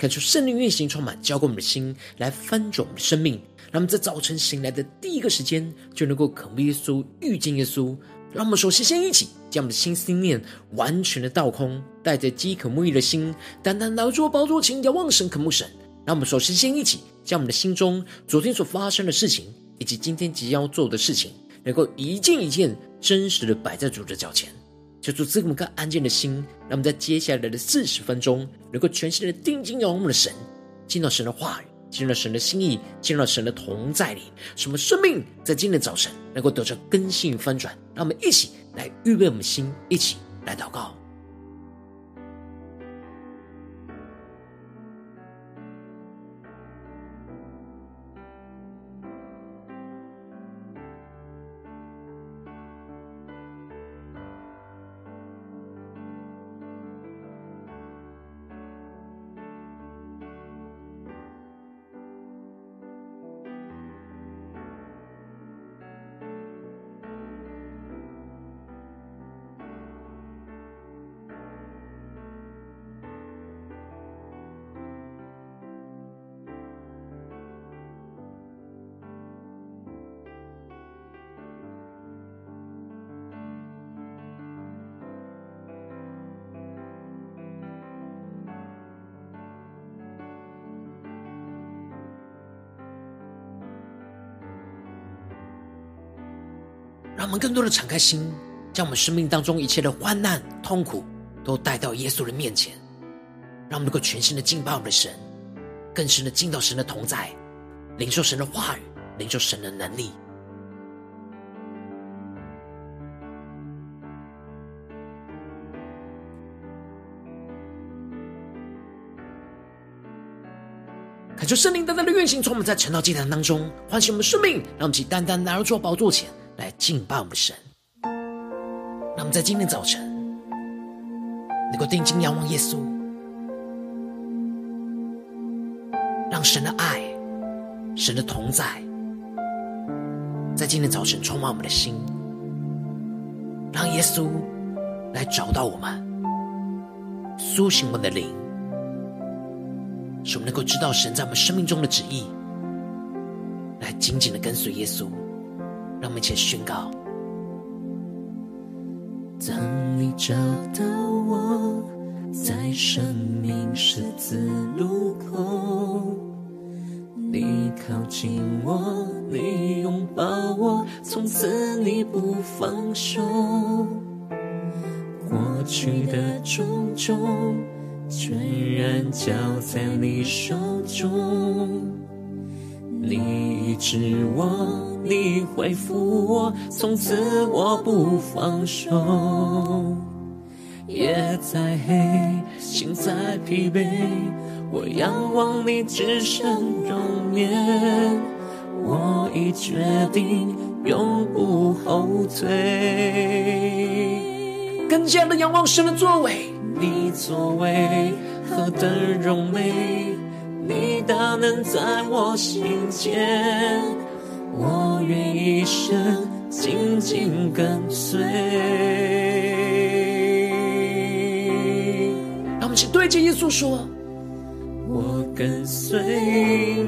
看出圣灵运行充满，浇灌我们的心，来翻转我们的生命。让我们在早晨醒来的第一个时间，就能够渴慕耶稣、遇见耶稣。让我们首先先一起将我们的心思念完全的倒空，带着饥渴沐浴的心，单单来到宝座前，仰望神、渴慕神。让我们首先先一起将我们的心中昨天所发生的事情，以及今天即将要做的事情，能够一件一件真实的摆在主的脚前，求主赐给我们个安静的心，让我们在接下来的四十分钟，能够全心的定睛仰望我们的神，进到神的话语，进入到神的心意，进入到神的同在里，使我们生命在今天早晨能够得到更新翻转。让我们一起来预备我们的心，一起来祷告。让我们更多的敞开心，将我们生命当中一切的患难、痛苦，都带到耶稣的面前，让我们能够全心的敬拜我们的神，更深的进到神的同在，领受神的话语，领受神的能力。恳求圣灵单单的运行，从我们在晨祷祭坛当中唤醒我们生命，让我们起单单来到主宝座前。来敬拜我们神，让我们在今天早晨能够定睛仰望耶稣，让神的爱、神的同在，在今天早晨充满我们的心，让耶稣来找到我们，苏醒我们的灵，使我们能够知道神在我们生命中的旨意，来紧紧的跟随耶稣。让我们一起宣告：当你找到我，在生命十字路口，你靠近我，你拥抱我，从此你不放手。过去的种种，全然交在你手中，你医治我。你恢复我，从此我不放手。夜再黑，心再疲惫，我仰望你至圣容颜。我已决定永不后退。更加的仰望神的作为，你作为何等荣美，你大能在我心间。我愿一生紧紧跟随。让我们一起对着耶稣说：“我跟随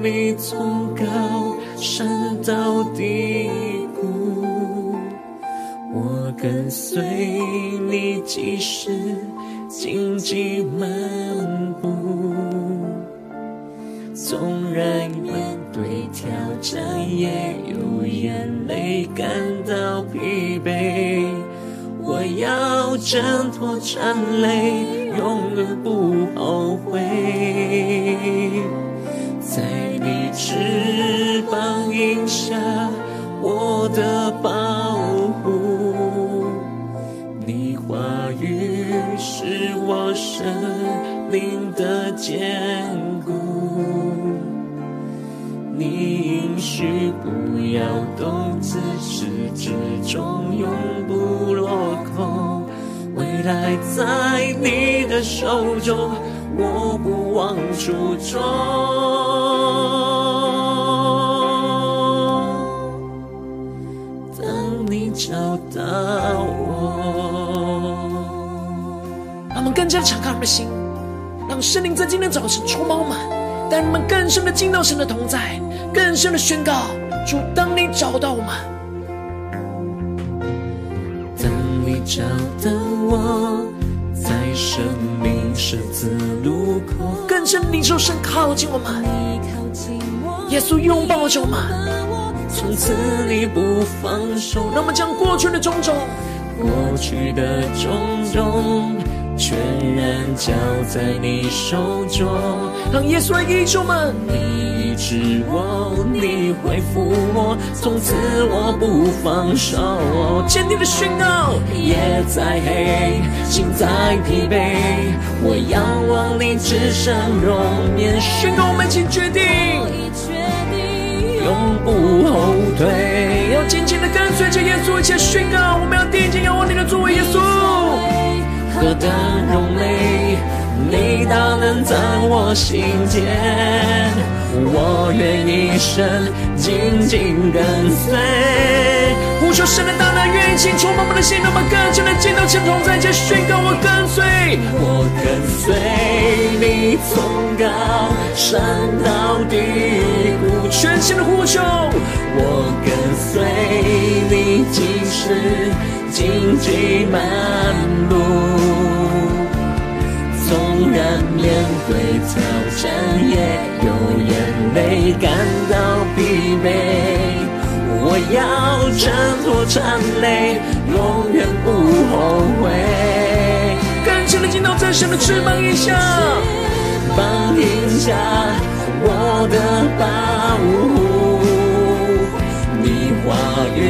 你从高山到低谷，我跟随你即使荆棘漫挣脱缠累，永远不后悔。在你翅膀荫下，我的保护。你话语是我生命的坚固。你应许不要动，自始至终未来在你的手中，我不忘初衷。当你找到我，让我们更加敞开我们的心，让圣灵在今天早晨充满我们。带你们更深的进到神的同在，更深的宣告：主，当你找到我们，找到我，在生命十字路口，更深领受神靠近我们，耶稣拥抱着我们，从此你不放手，让我们将过去的种种，过去的种种。全然交在你手中，让耶稣来医治们。你医治我，你恢复我，从此我不放手。坚定的宣告，夜再黑，心再疲惫，我仰望你至圣容颜。宣告我们已决定，永不后退，要紧紧的跟随着耶稣一起宣告，我们要定睛仰望你的作为，耶稣。何等荣美，你大能在我心间，我愿一生紧紧跟随。呼求神的大能，愿意倾触我们的心，让我们更深的见到神同在，且宣告我跟随，我跟随你从高山到低谷，全心的呼求，我跟随你即使。荆棘满路，面对挑战，也有眼泪感到疲惫。我要挣脱缠累，永远不后悔。更深的进到真神的翅膀一下，膀一下，我的保护，你话语。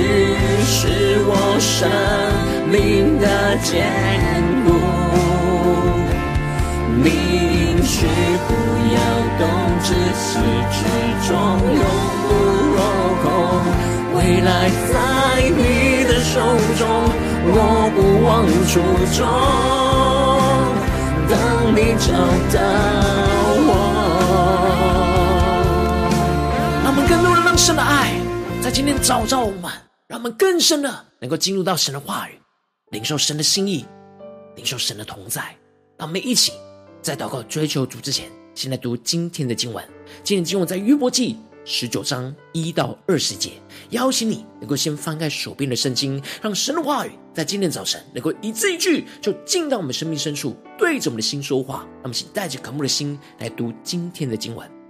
是我生命的坚应许不要动，至始至终永不落空。未来在你的手中，我不忘初衷。当你找到我，让我们更多人让神的爱在今天找到我们。让我们更深的能够进入到神的话语，领受神的心意，领受神的同在。让我们一起在祷告追求主之前，先来读今天的经文。今天经文在约伯记十九章一到二十节。邀请你能够先翻开手边的圣经，让神的话语在今天早晨能够一字一句就进到我们生命深处，对着我们的心说话。那么请带着渴慕的心来读今天的经文。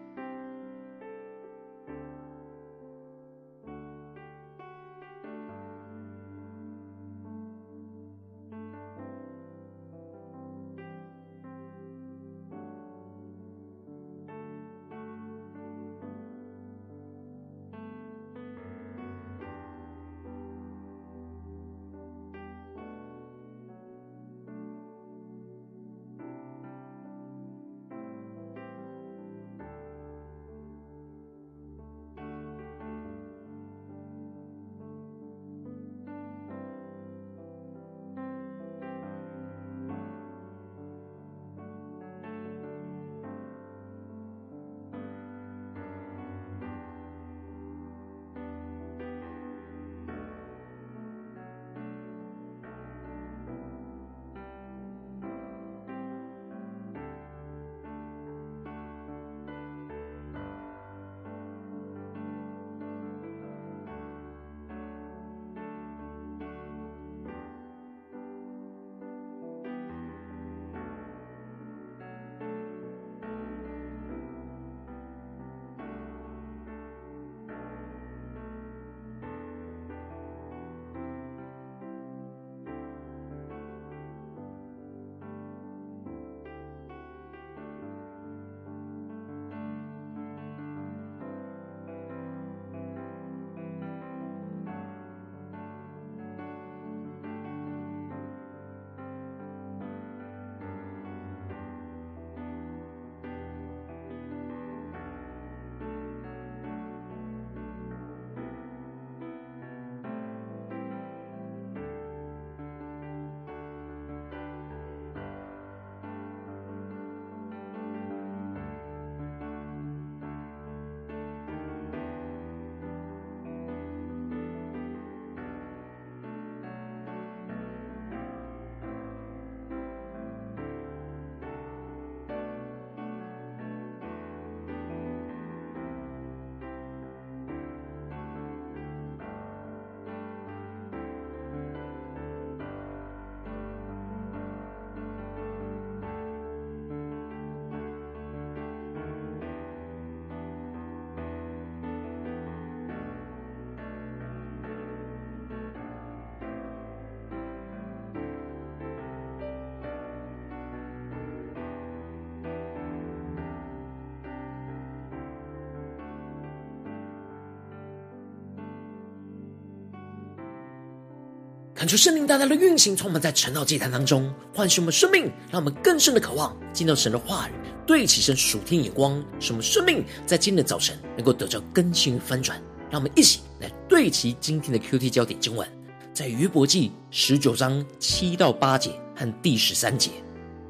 恳求圣灵大大的运行，充满在晨祷祭坛当中，唤醒我们生命，让我们更深的渴望进到神的话语，对齐神属天眼光，使我们生命在今天的早晨能够得到更新翻转。让我们一起来对齐今天的 QT 焦点经文，在约伯记十九章七到八节和第十三节。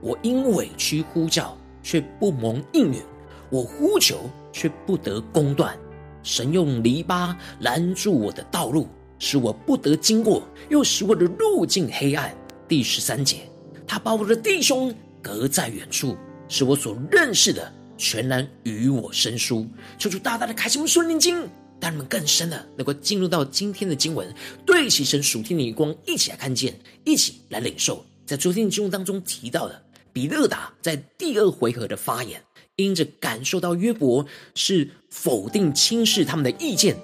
我因委屈呼叫，却不蒙应允；我呼求，却不得公断。神用篱笆拦住我的道路。使我不得经过，又使我的路径黑暗。第十三节，他把我的弟兄隔在远处，使我所认识的全然与我生疏。求主大大的开启我们属灵经，让你们更深的能够进入到今天的经文，对齐神属天的眼光，一起来看见，一起来领受。在昨天的经文当中提到的，比勒达在第二回合的发言，因着感受到约伯是否定轻视他们的意见，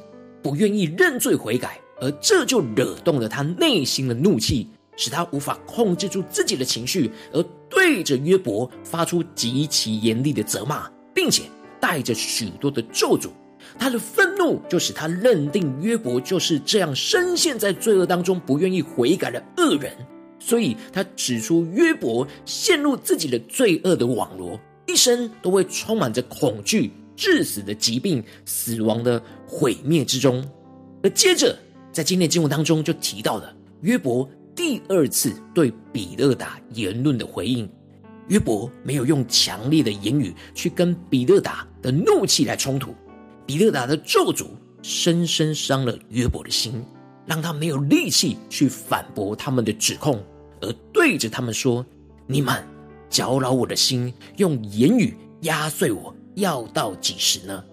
不愿意认罪悔改。而这就惹动了他内心的怒气，使他无法控制住自己的情绪，而对着约伯发出极其严厉的责骂，并且带着许多的咒诅。他的愤怒就使他认定约伯就是这样深陷在罪恶当中，不愿意悔改的恶人。所以他指出约伯陷入自己的罪恶的网罗，一生都会充满着恐惧、致死的疾病、死亡的毁灭之中。而接着。在今天的经文当中就提到了约伯第二次对比勒达言论的回应。约伯没有用强烈的言语去跟比勒达的怒气来冲突，比勒达的咒诅深深伤了约伯的心，让他没有力气去反驳他们的指控，而对着他们说：“你们搅扰我的心，用言语压碎我，要到几时呢？”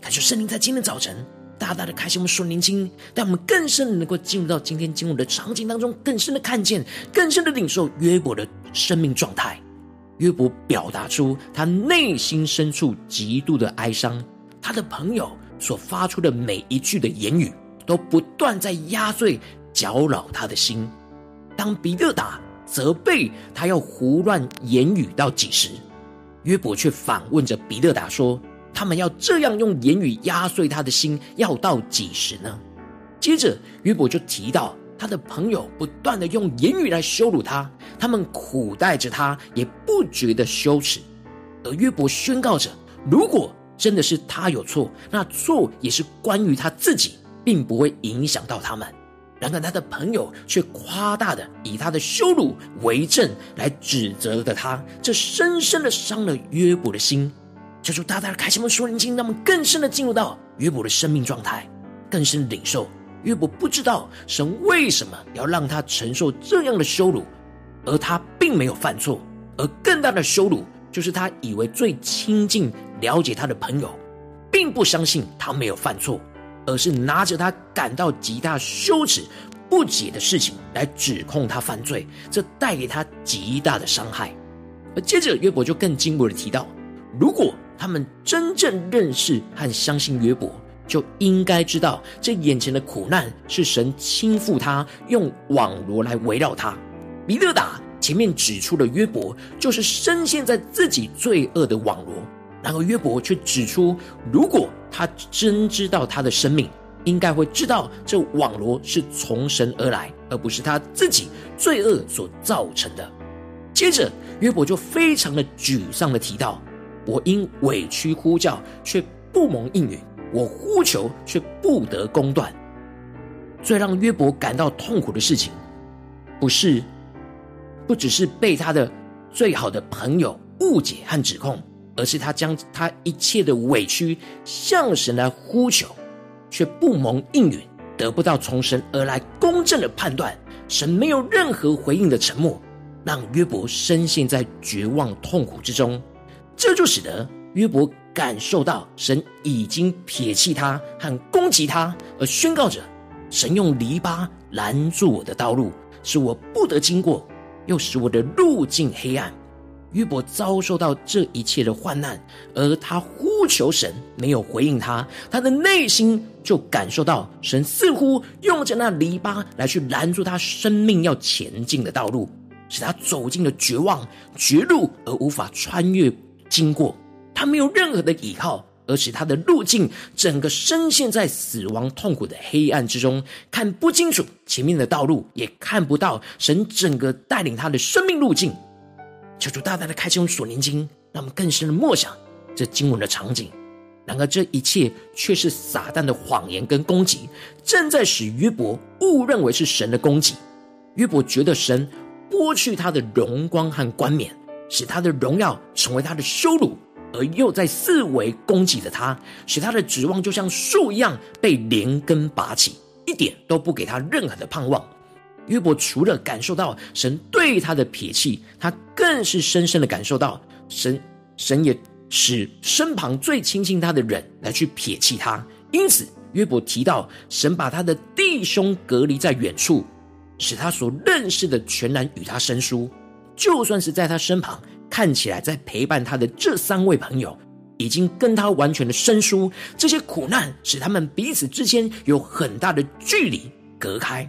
感谢圣灵在今天早晨。大大的开启我们属灵经，让我们更深的能够进入到今天经文的场景当中，更深的看见，更深的领受约伯的生命状态。约伯表达出他内心深处极度的哀伤，他的朋友所发出的每一句的言语，都不断在压碎、搅扰他的心。当比勒达责备他要胡乱言语到几时，约伯却反问着比勒达说。他们要这样用言语压碎他的心，要到几时呢？接着约伯就提到他的朋友不断的用言语来羞辱他，他们苦待着他，也不觉得羞耻。而约伯宣告着：如果真的是他有错，那错也是关于他自己，并不会影响到他们。然而他的朋友却夸大的以他的羞辱为证来指责的他，这深深的伤了约伯的心。求主大大的开启我们属灵经，让我们更深的进入到约伯的生命状态，更深的领受约伯不知道神为什么要让他承受这样的羞辱，而他并没有犯错，而更大的羞辱就是他以为最亲近、了解他的朋友，并不相信他没有犯错，而是拿着他感到极大羞耻、不解的事情来指控他犯罪，这带给他极大的伤害。而接着约伯就更进一步的提到，如果他们真正认识和相信约伯，就应该知道这眼前的苦难是神倾覆他，用网罗来围绕他。米勒达前面指出的约伯，就是深陷在自己罪恶的网罗。然而约伯却指出，如果他真知道他的生命，应该会知道这网罗是从神而来，而不是他自己罪恶所造成的。接着约伯就非常的沮丧的提到。我因委屈呼叫，却不蒙应允；我呼求，却不得公断。最让约伯感到痛苦的事情，不是，不只是被他的最好的朋友误解和指控，而是他将他一切的委屈向神来呼求，却不蒙应允，得不到从神而来公正的判断。神没有任何回应的沉默，让约伯深陷在绝望痛苦之中。这就使得约伯感受到神已经撇弃他和攻击他，而宣告着：神用篱笆拦住我的道路，使我不得经过，又使我的路径黑暗。约伯遭受到这一切的患难，而他呼求神没有回应他，他的内心就感受到神似乎用着那篱笆来去拦住他生命要前进的道路，使他走进了绝望绝路而无法穿越。经过他没有任何的依靠，而使他的路径整个深陷在死亡痛苦的黑暗之中，看不清楚前面的道路，也看不到神整个带领他的生命路径。求主大大的开启我们属灵经，让我们更深的默想这经文的场景。然而，这一切却是撒旦的谎言跟攻击，正在使约伯误认为是神的攻击。约伯觉得神剥去他的荣光和冠冕，使他的荣耀成为他的羞辱。而又在四围攻击着他，使他的指望就像树一样被连根拔起，一点都不给他任何的盼望。约伯除了感受到神对他的撇弃，他更是深深的感受到神，神也使身旁最亲近他的人来去撇弃他。因此，约伯提到神把他的弟兄隔离在远处，使他所认识的全然与他生疏，就算是在他身旁。看起来在陪伴他的这三位朋友，已经跟他完全的生疏。这些苦难使他们彼此之间有很大的距离隔开。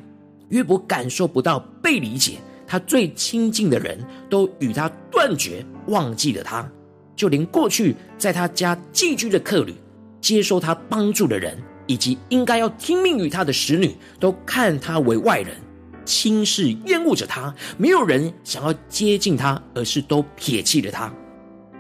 约伯感受不到被理解，他最亲近的人都与他断绝，忘记了他。就连过去在他家寄居的客旅、接受他帮助的人，以及应该要听命于他的使女，都看他为外人。轻视、厌恶着他，没有人想要接近他，而是都撇弃了他。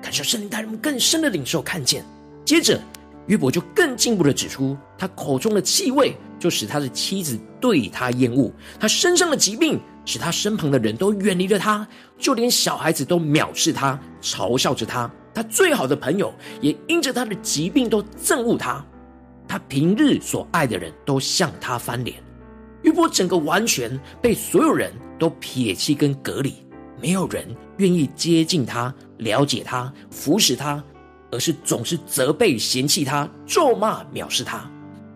感受圣灵带人更深的领受看见。接着，约伯就更进一步的指出，他口中的气味就使他的妻子对他厌恶；他身上的疾病使他身旁的人都远离了他，就连小孩子都藐视他，嘲笑着他。他最好的朋友也因着他的疾病都憎恶他。他平日所爱的人都向他翻脸。约伯整个完全被所有人都撇弃跟隔离，没有人愿意接近他、了解他、服侍他，而是总是责备、嫌弃他、咒骂、藐视他。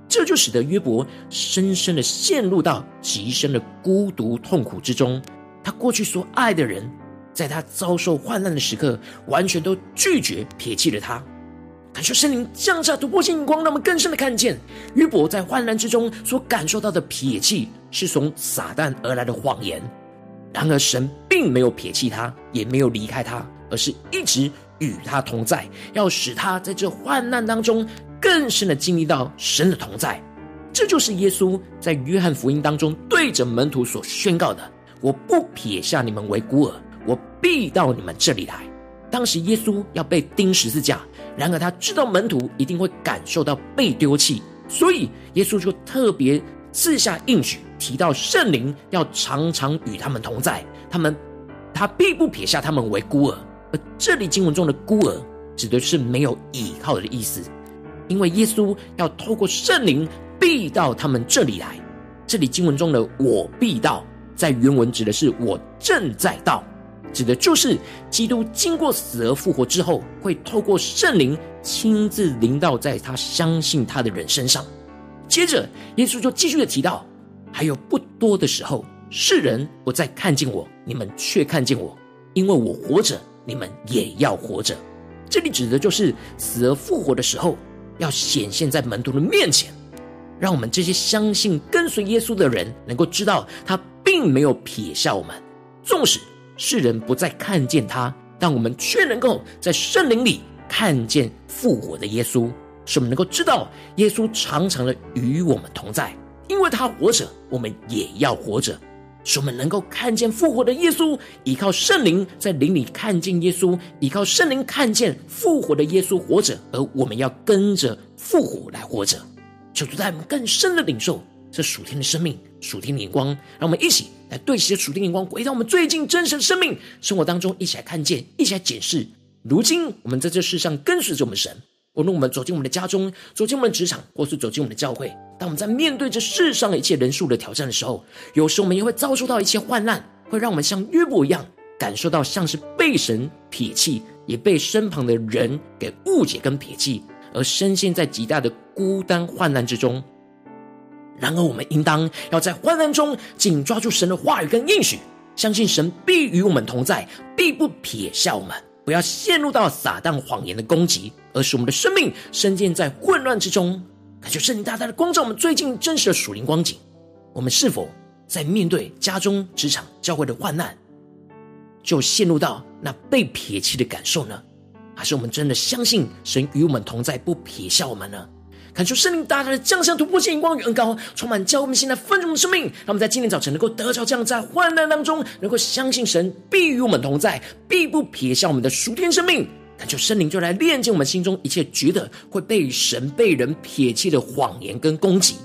这就使得约伯深深的陷入到极深的孤独痛苦之中。他过去所爱的人，在他遭受患难的时刻，完全都拒绝、撇弃了他。感受圣灵降下突破性光，让我们更深的看见约伯在患难之中所感受到的撇弃，是从撒旦而来的谎言。然而，神并没有撇弃他，也没有离开他，而是一直与他同在，要使他在这患难当中更深的经历到神的同在。这就是耶稣在约翰福音当中对着门徒所宣告的：“我不撇下你们为孤儿，我必到你们这里来。”当时耶稣要被钉十字架。然而他知道门徒一定会感受到被丢弃，所以耶稣就特别赐下应许，提到圣灵要常常与他们同在，他们他必不撇下他们为孤儿。而这里经文中的孤儿，指的是没有依靠的意思，因为耶稣要透过圣灵必到他们这里来。这里经文中的“我必到”在原文指的是我正在到。指的就是基督经过死而复活之后，会透过圣灵亲自临到在他相信他的人身上。接着，耶稣就继续的提到，还有不多的时候，世人不再看见我，你们却看见我，因为我活着，你们也要活着。这里指的就是死而复活的时候，要显现在门徒的面前，让我们这些相信跟随耶稣的人能够知道，他并没有撇下我们，纵使。世人不再看见他，但我们却能够在圣灵里看见复活的耶稣，使我们能够知道耶稣常常的与我们同在，因为他活着，我们也要活着。使我们能够看见复活的耶稣，依靠圣灵在灵里看见耶稣，依靠圣灵看见复活的耶稣活着，而我们要跟着复活来活着，求主带我们更深的领受。这属天的生命，属天的眼光，让我们一起来对齐属天的眼光，回到我们最近真实的生命生活当中，一起来看见，一起来检视。如今我们在这世上跟随着我们神，无论我们走进我们的家中，走进我们的职场，或是走进我们的教会，当我们在面对这世上一切人数的挑战的时候，有时候我们也会遭受到一切患难，会让我们像约伯一样，感受到像是被神撇弃，也被身旁的人给误解跟撇弃，而深陷在极大的孤单患难之中。然而，我们应当要在患难中紧抓住神的话语跟应许，相信神必与我们同在，必不撇下我们。不要陷入到撒旦谎言的攻击，而使我们的生命深陷在混乱之中。感谢圣灵大大的光照我们最近真实的属灵光景。我们是否在面对家中、职场、教会的患难，就陷入到那被撇弃的感受呢？还是我们真的相信神与我们同在，不撇下我们呢？恳求圣灵大大的降下突破性眼光与恩膏，充满教我们现在丰盛的生命，让我们在今天早晨能够得着这样，在患难当中能够相信神必与我们同在，必不撇下我们的属天生命。恳求圣灵就来炼净我们心中一切觉得会被神被人撇弃的谎言跟攻击，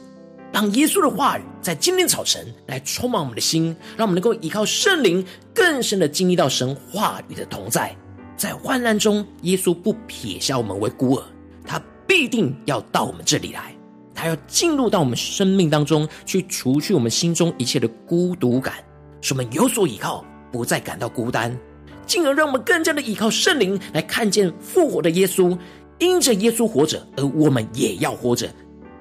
让耶稣的话语在今天早晨来充满我们的心，让我们能够依靠圣灵更深的经历到神话语的同在。在患难中，耶稣不撇下我们为孤儿，必定要到我们这里来，他要进入到我们生命当中，去除去我们心中一切的孤独感，使我们有所依靠，不再感到孤单，进而让我们更加的依靠圣灵来看见复活的耶稣，因着耶稣活着，而我们也要活着。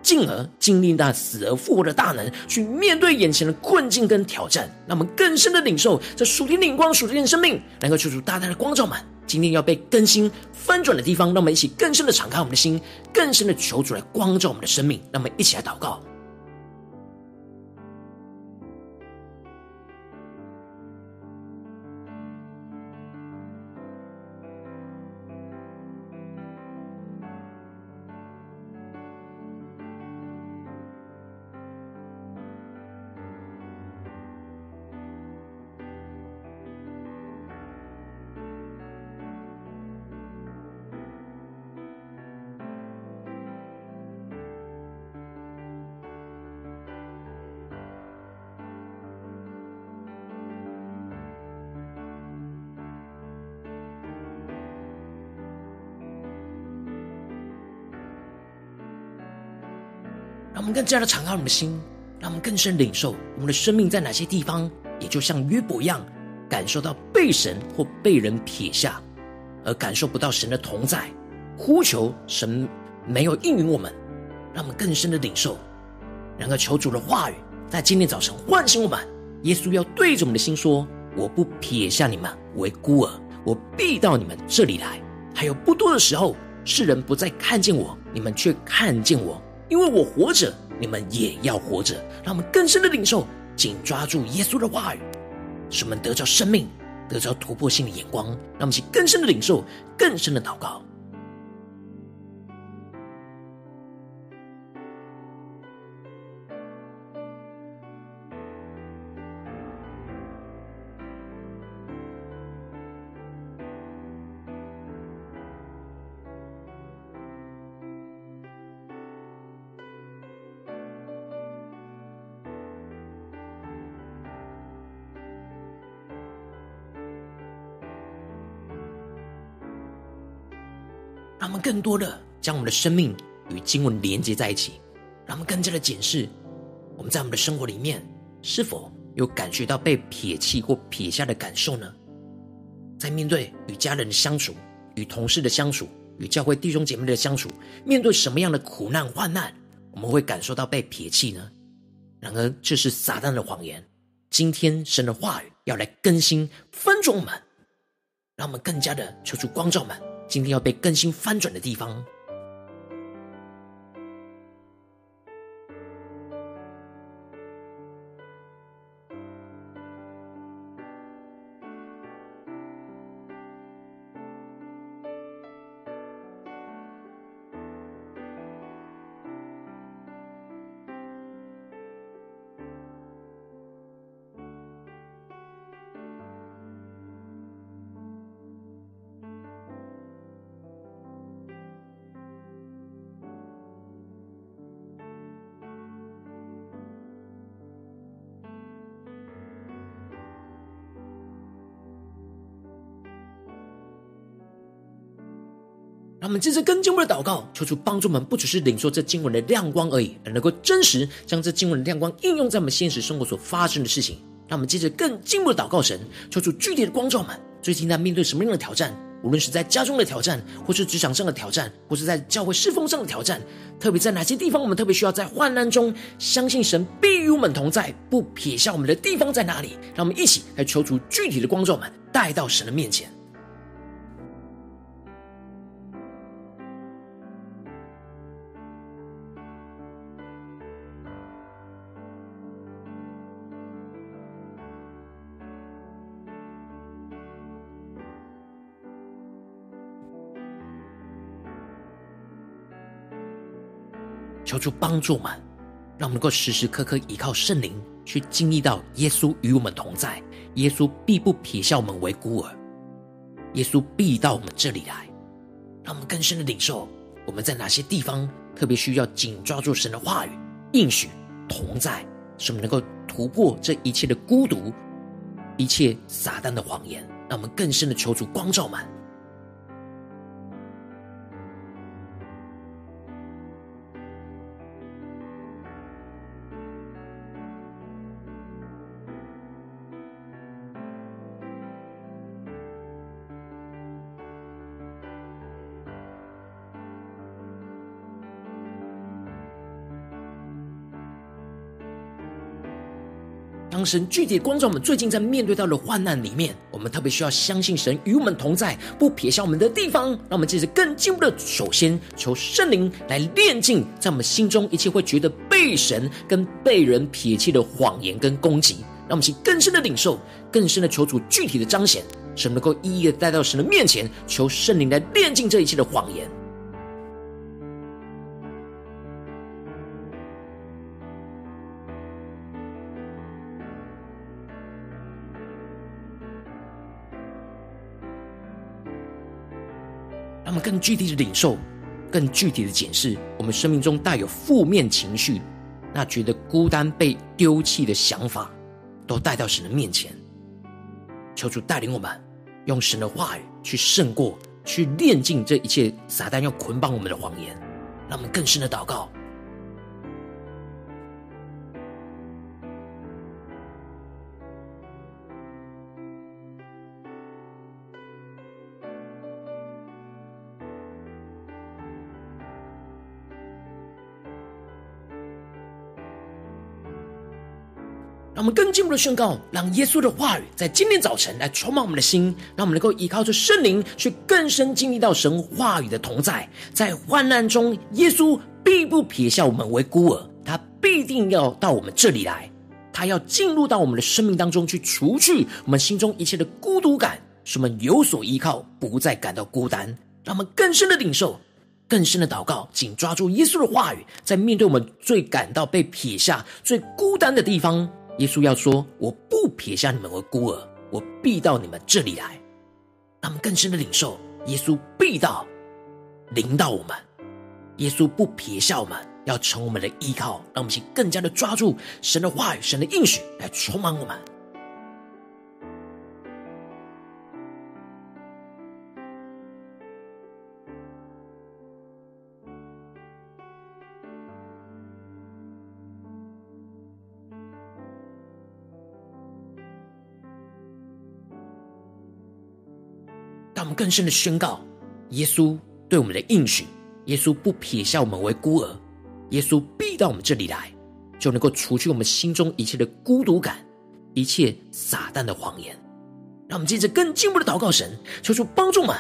进而经历那死而复活的大能，去面对眼前的困境跟挑战，让我们更深的领受这属天的光、属天的生命，能够求主大大的光照满。今天要被更新翻转的地方，让我们一起更深的敞开我们的心，更深的求主来光照我们的生命。让我们一起来祷告。让我们更加的敞开我们的心，让我们更深领受我们的生命在哪些地方，也就像约伯一样，感受到被神或被人撇下，而感受不到神的同在，呼求神没有应允我们，让我们更深的领受。然而求主的话语在今天早晨唤醒我们，耶稣要对着我们的心说：“我不撇下你们为孤儿，我必到你们这里来。”还有不多的时候，世人不再看见我，你们却看见我。因为我活着，你们也要活着。让我们更深的领受，紧抓住耶稣的话语，使我们得着生命，得着突破性的眼光。让我们去更深的领受，更深的祷告。我们更多的将我们的生命与经文连接在一起，让我们更加的检视我们在我们的生活里面是否有感觉到被撇弃或撇下的感受呢？在面对与家人的相处、与同事的相处、与教会弟兄姐妹的相处，面对什么样的苦难患难，我们会感受到被撇弃呢？然而，这是撒旦的谎言。今天神的话语要来更新翻转我们，让我们更加的求出光照们。今天要被更新翻转的地方。让我们接着更进一步的祷告，求主帮助我们，不只是领受这经文的亮光而已，而能够真实将这经文的亮光应用在我们现实生活所发生的事情。让我们接着更进一步的祷告神，求主具体的光照们。最近在面对什么样的挑战？无论是在家中的挑战，或是职场上的挑战，或是在教会侍奉上的挑战，特别在哪些地方，我们特别需要在患难中相信神必与我们同在，不撇下我们的地方在哪里？让我们一起来求主具体的光照我们，带到神的面前。求主帮助我们，让我们能够时时刻刻依靠圣灵，去经历到耶稣与我们同在，耶稣必不撇下我们为孤儿，耶稣必到我们这里来，让我们更深的领受我们在哪些地方特别需要紧抓住神的话语、应许同在，使我们能够突破这一切的孤独、一切撒旦的谎言，让我们更深的求主光照们。当神具体光照我们最近在面对到的患难里面，我们特别需要相信神与我们同在，不撇下我们的地方。让我们接着更进一步的，首先求圣灵来炼净在我们心中一切会觉得被神跟被人撇弃的谎言跟攻击。让我们去更深的领受，更深的求主具体的彰显，神能够一一的带到神的面前，求圣灵来炼净这一切的谎言。更具体的领受，更具体的检视我们生命中带有负面情绪，那觉得孤单被丢弃的想法，都带到神的面前，求主带领我们用神的话语去胜过，去炼尽这一切撒旦要捆绑我们的谎言，让我们更深的祷告。让我们更进一步的宣告，让耶稣的话语在今天早晨来充满我们的心，让我们能够依靠着圣灵去更深经历到神话语的同在。在患难中，耶稣必不撇下我们为孤儿，他必定要到我们这里来，他要进入到我们的生命当中去，除去我们心中一切的孤独感，使我们有所依靠，不再感到孤单。让我们更深的领受，更深的祷告，紧抓住耶稣的话语，在面对我们最感到被撇下、最孤单的地方。耶稣要说：“我不撇下你们为孤儿，我必到你们这里来。”让我们更深的领受，耶稣必到，临到我们。耶稣不撇下我们，要成我们的依靠。让我们去更加的抓住神的话语、神的应许，来充满我们。让我们更深的宣告，耶稣对我们的应许，耶稣不撇下我们为孤儿，耶稣必到我们这里来，就能够除去我们心中一切的孤独感，一切撒旦的谎言。让我们接着更进一步的祷告神，求主帮助我们。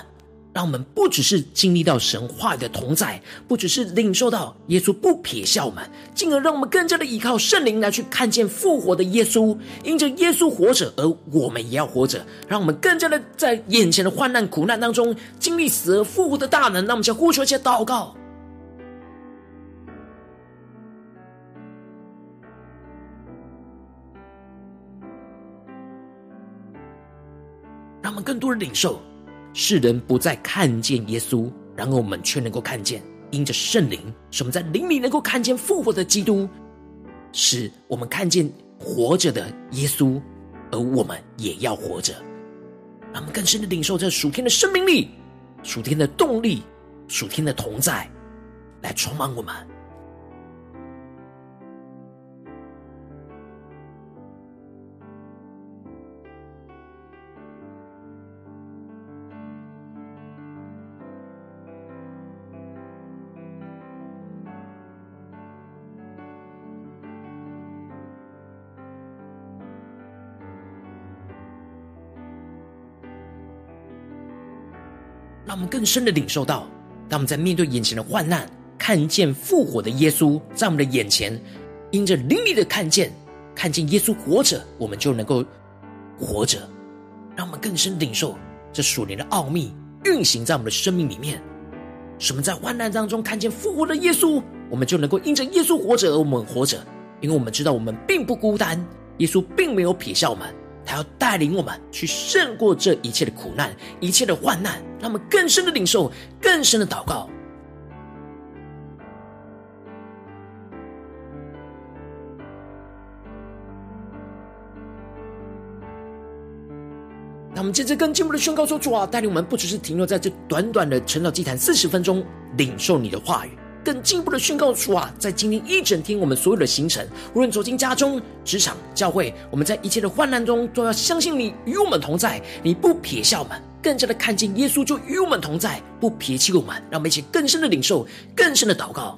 让我们不只是经历到神话的同在，不只是领受到耶稣不撇下我们，进而让我们更加的依靠圣灵来去看见复活的耶稣，因着耶稣活着，而我们也要活着。让我们更加的在眼前的患难苦难当中经历死而复活的大能。让我们先呼求一些祷告，让我们更多的领受。世人不再看见耶稣，然而我们却能够看见，因着圣灵，使我们在灵里能够看见复活的基督，使我们看见活着的耶稣，而我们也要活着。让我们更深的领受这属天的生命力、属天的动力、属天的同在，来充满我们。让我们更深的领受到，当我们在面对眼前的患难，看见复活的耶稣在我们的眼前，因着灵里的看见，看见耶稣活着，我们就能够活着。让我们更深领受这属灵的奥秘运行在我们的生命里面。什么在患难当中看见复活的耶稣，我们就能够因着耶稣活着而我们活着，因为我们知道我们并不孤单，耶稣并没有撇下我们，他要带领我们去胜过这一切的苦难、一切的患难，让我们更深的领受、更深的祷告。那我们接着更进一步的宣告说：“主啊，带领我们不只是停留在这短短的晨祷祭坛四十分钟，领受你的话语，更进一步的宣告出啊，在今天一整天我们所有的行程，无论走进家中、职场、教会，我们在一切的患难中，都要相信你与我们同在，你不撇下我们，更加的看见耶稣就与我们同在，不撇弃我们，让我们一起更深的领受，更深的祷告。”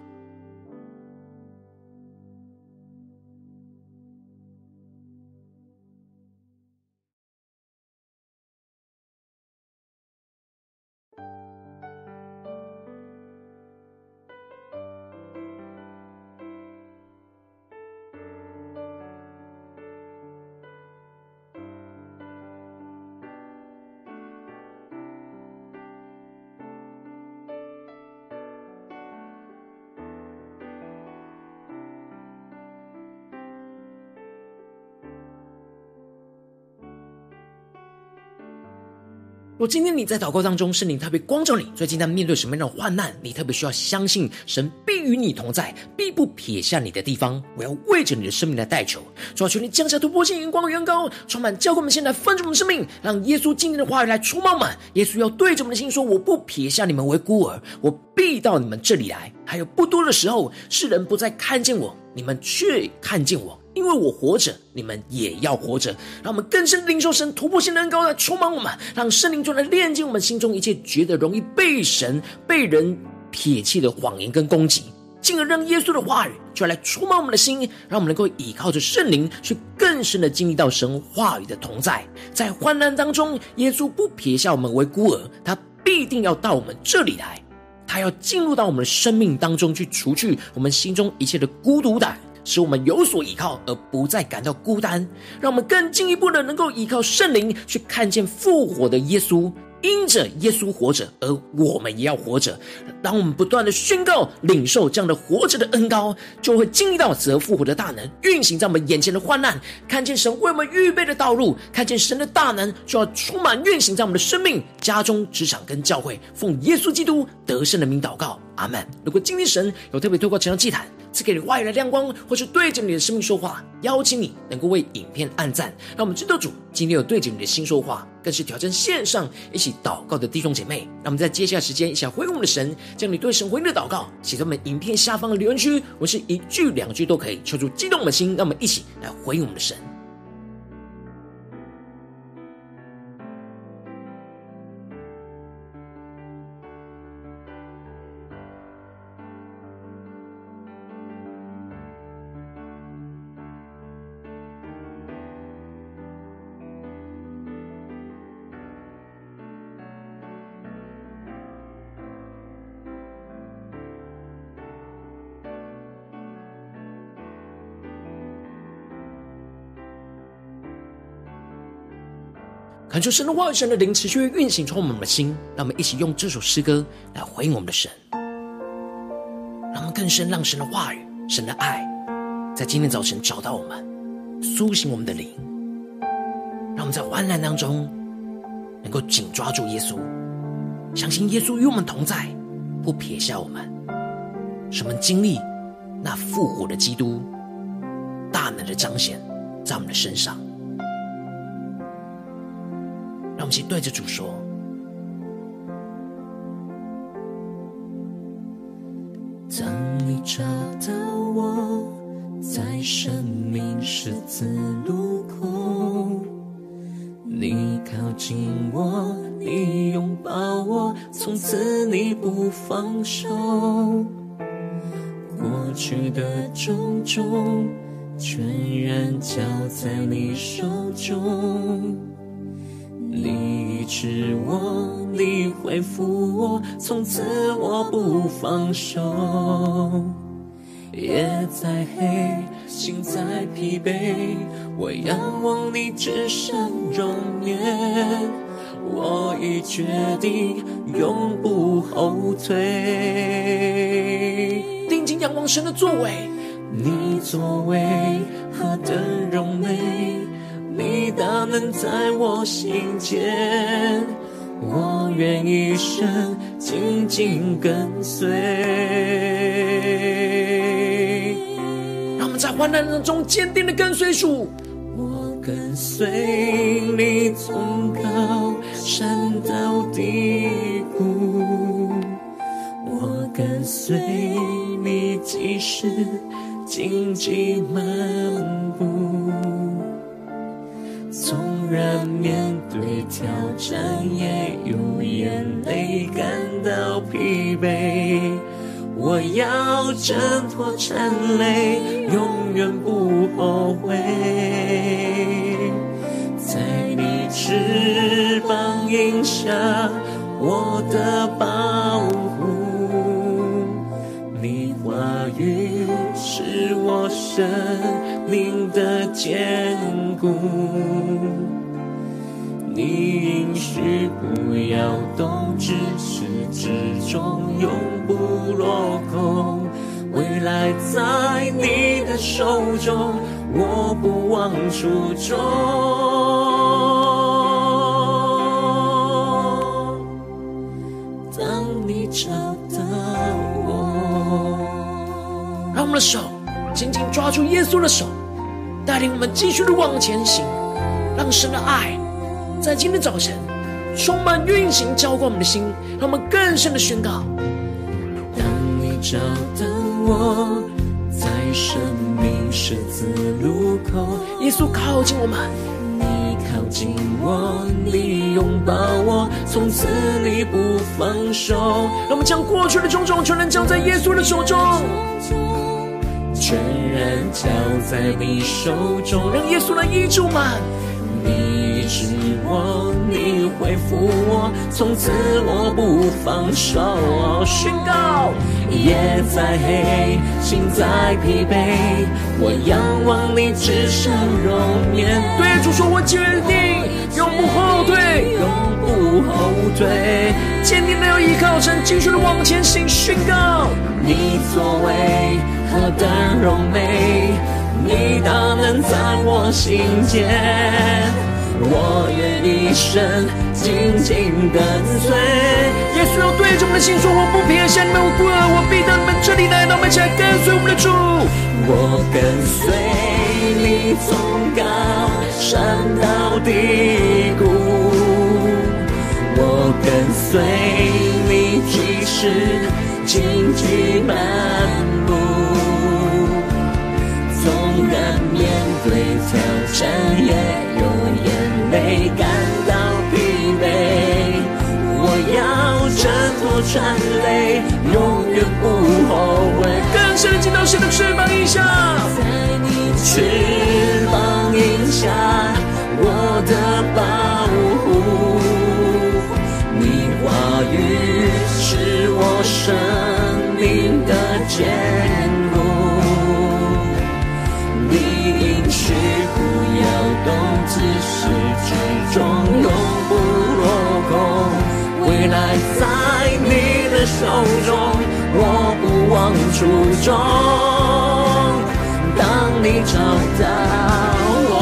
若今天你在祷告当中，圣灵特别光照你，最近在面对什么样的患难，你特别需要相信神必与你同在，必不撇下你的地方。我要为着你的生命来代求，主要求你降下突破性眼光的远高，充满教会我们现在分盛我们生命，让耶稣今天的话语来触摸满。耶稣要对着我们的心说：“我不撇下你们为孤儿，我必到你们这里来。”还有不多的时候，世人不再看见我，你们却看见我。因为我活着，你们也要活着。让我们更深领受神突破性的恩膏来充满我们，让圣灵就来炼净我们心中一切觉得容易被神、被人撇弃的谎言跟攻击，进而让耶稣的话语就来充满我们的心，让我们能够依靠着圣灵去更深的经历到神话语的同在。在患难当中，耶稣不撇下我们为孤儿，他必定要到我们这里来，他要进入到我们的生命当中去，除去我们心中一切的孤独感。使我们有所依靠，而不再感到孤单；让我们更进一步的能够依靠圣灵，去看见复活的耶稣。因着耶稣活着，而我们也要活着。当我们不断的宣告、领受这样的活着的恩膏，就会经历到死而复活的大能运行在我们眼前的患难，看见神为我们预备的道路，看见神的大能就要充满运行在我们的生命、家中、职场跟教会。奉耶稣基督得胜的名祷告，阿门。如果今天神有特别透过这样祭坛赐给你外来的亮光，或是对着你的生命说话，邀请你能够为影片按赞，让我们知道主今天有对着你的心说话。更是挑战线上一起祷告的弟兄姐妹，让我们在接下来时间想回应我们的神，将你对神回应的祷告写在我们影片下方的留言区，我是一句两句都可以，求主激动的心，让我们一起来回应我们的神。恳求神的话语、神的灵持续运行，充满我们的心。让我们一起用这首诗歌来回应我们的神，让我们更深让神的话语、神的爱，在今天早晨找到我们，苏醒我们的灵。让我们在患难当中能够紧抓住耶稣，相信耶稣与我们同在，不撇下我们。使我们经历那复活的基督大能的彰显在我们的身上。们一起对着主说：“当找到我，在生命十字路口。你靠近我，你拥抱我，从此你不放手。过去的种种，全然交在你手中。你医治我，你恢复我，从此我不放手。夜再黑，心再疲惫，我仰望你至圣容颜。我已决定永不后退。定睛仰望神的作为，你作为何等荣美。你大能在我心间，我愿一生紧紧跟随。让我们在患难当中坚定的跟随主。我跟随你从高山到低谷，我跟随你即使荆棘满布。然面对挑战，也有眼泪感到疲惫。我要挣脱缠累，永远不后悔。在你翅膀荫下，我的保护，你话语是我生命的坚固。你应许不要动，至始至终永不落空。未来在你的手中，我不忘初衷。当你找到我，让我们的手紧紧抓住耶稣的手，带领我们继续的往前行，让神的爱在今天早晨充满运行，浇灌我们的心，让我们更深的宣告。当你找到我，在生命十字路口，耶稣靠近我们，你靠近我，你拥抱我，从此你不放手。让我们将过去的种种全然交在耶稣的手中，全然交在你手中，让耶稣来医治我们。你医治我，你恢复我，从此我不放手。宣告，夜再黑，心再疲惫，我仰望你至圣容颜。对主说，我决定永不后退，永不后退，坚定的要依靠神，继续的往前行。宣告，你作为何等荣美，你大能在我心间。我愿一生紧紧跟随。耶稣要对着我们的心说：我不撇下你们，我不二，我必到你们这里来。让我们一起来跟随我们的主。我跟随你从高山到低谷，我跟随你即使荆棘满布，纵然面对挑战也有没感到疲惫，我要挣脱缠累，永远不后悔。更深的进到神的翅膀一下，在你翅膀下，我的保护，你话语是我生命的坚终永不落空，未来在你的手中，我不忘初衷。当你找到我，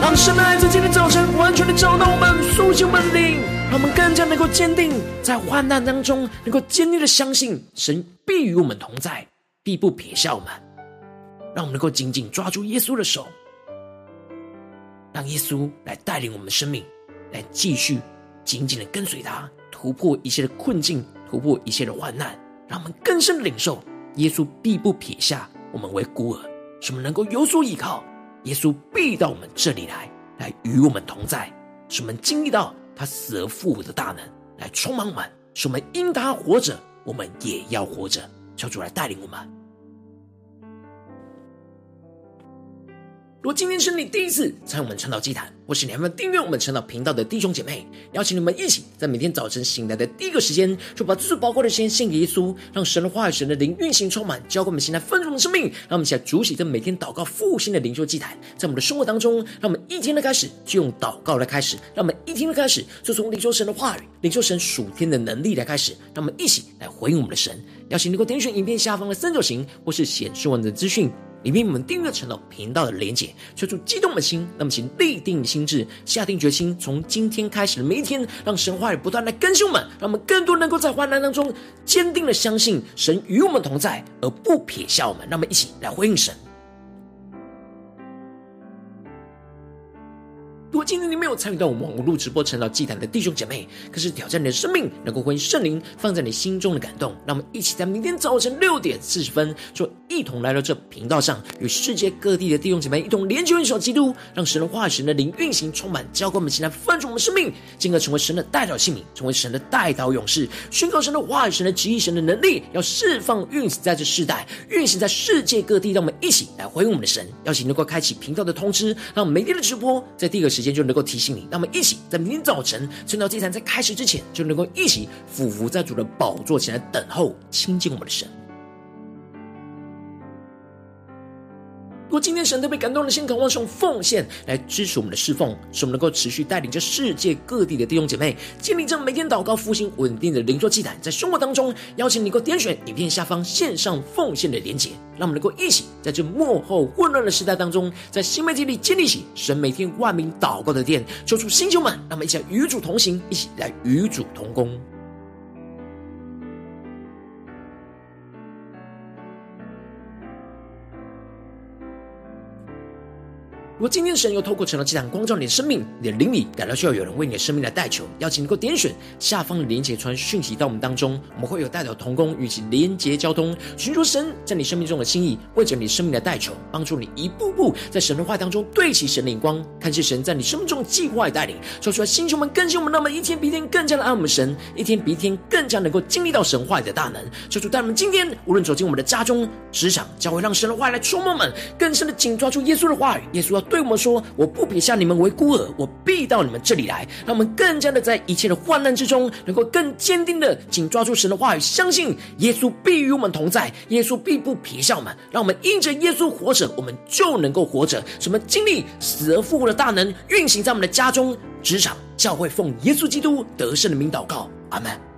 让神的爱在今天早晨完全的找到我们，苏醒我们灵，让我们更加能够坚定，在患难当中能够坚定的相信神必与我们同在，必不撇下我们。让我们能够紧紧抓住耶稣的手。让耶稣来带领我们的生命，来继续紧紧的跟随他，突破一切的困境，突破一切的患难，让我们更深的领受耶稣必不撇下我们为孤儿，使我们能够有所依靠。耶稣必到我们这里来，来与我们同在，使我们经历到他死而复活的大能，来充满我们，使我们因他活着，我们也要活着。求主来带领我们。如果今天是你第一次参与我们晨祷祭坛，或是你还没订阅我们晨祷频道的弟兄姐妹，邀请你们一起在每天早晨醒来的第一个时间，就把最宝贵的时间献给耶稣，让神的话语、神的灵运行充满，浇灌我们现在丰盛的生命。让我们一起来主起这每天祷告复兴的灵修祭坛，在我们的生活当中，让我们一天的开始就用祷告来开始，让我们一天的开始就从领受神的话语、领受神属天的能力来开始，让我们一起来回应我们的神。邀请你能够点选影片下方的三角形，或是显示文字资讯。里面我们订阅成了频道的连结，求主激动的心，那么请立定心智，下定决心，从今天开始的每一天，让神话语不断来更新我们，让我们更多能够在患难当中坚定的相信神与我们同在，而不撇下我们。那么一起来回应神。如果今天你没有参与到我们网络直播晨祷祭坛的弟兄姐妹，可是挑战你的生命，能够回应圣灵放在你心中的感动，让我们一起在明天早晨六点四十分，就一同来到这频道上，与世界各地的弟兄姐妹一同联结元首基督，让神的话语、神的灵运行充满，浇灌我们现在丰盛我们生命，进而成为神的代祷性命，成为神的代祷勇士，宣告神的话语、神的旨意、神的能力，要释放运行在这世代，运行在世界各地。让我们一起来回应我们的神，邀请能够开启频道的通知，让我们每天的直播在第一个时。时间就能够提醒你，那么一起在明天早晨趁到祭坛在开始之前，就能够一起俯伏在主的宝座前来等候亲近我们的神。如果今天神特别感动的心，渴望用奉献来支持我们的侍奉，使我们能够持续带领着世界各地的弟兄姐妹建立这每天祷告复兴稳定的灵修祭坛，在生活当中邀请你能够点选影片下方线上奉献的连结，让我们能够一起在这幕后混乱的时代当中，在新媒体里建立起神每天万名祷告的殿，抽出星球们，让我们一起来与主同行，一起来与主同工。如果今天神又透过成了这场光照你的生命，你的灵里感到需要有人为你的生命来代求，邀请能够点选下方的连结传讯息到我们当中，我们会有代表同工与其连结交通，寻求神在你生命中的心意，为着你生命的代求，帮助你一步步在神的话当中对齐神灵光，看见神在你生命中的计划与带领，说出来星球们更新我们，那么一天比一天更加的爱我们神，一天比一天更加能够经历到神话语的大能。求主带我们今天无论走进我们的家中、职场，将会让神的话来触摸我们，更深的紧抓住耶稣的话语，耶稣要。对我们说：“我不撇下你们为孤儿，我必到你们这里来。”让我们更加的在一切的患难之中，能够更坚定的紧抓住神的话语，相信耶稣必与我们同在，耶稣必不撇下我们。让我们因着耶稣活着，我们就能够活着。什么经历死而复活的大能运行在我们的家中、职场、教会，奉耶稣基督得胜的名祷告，阿门。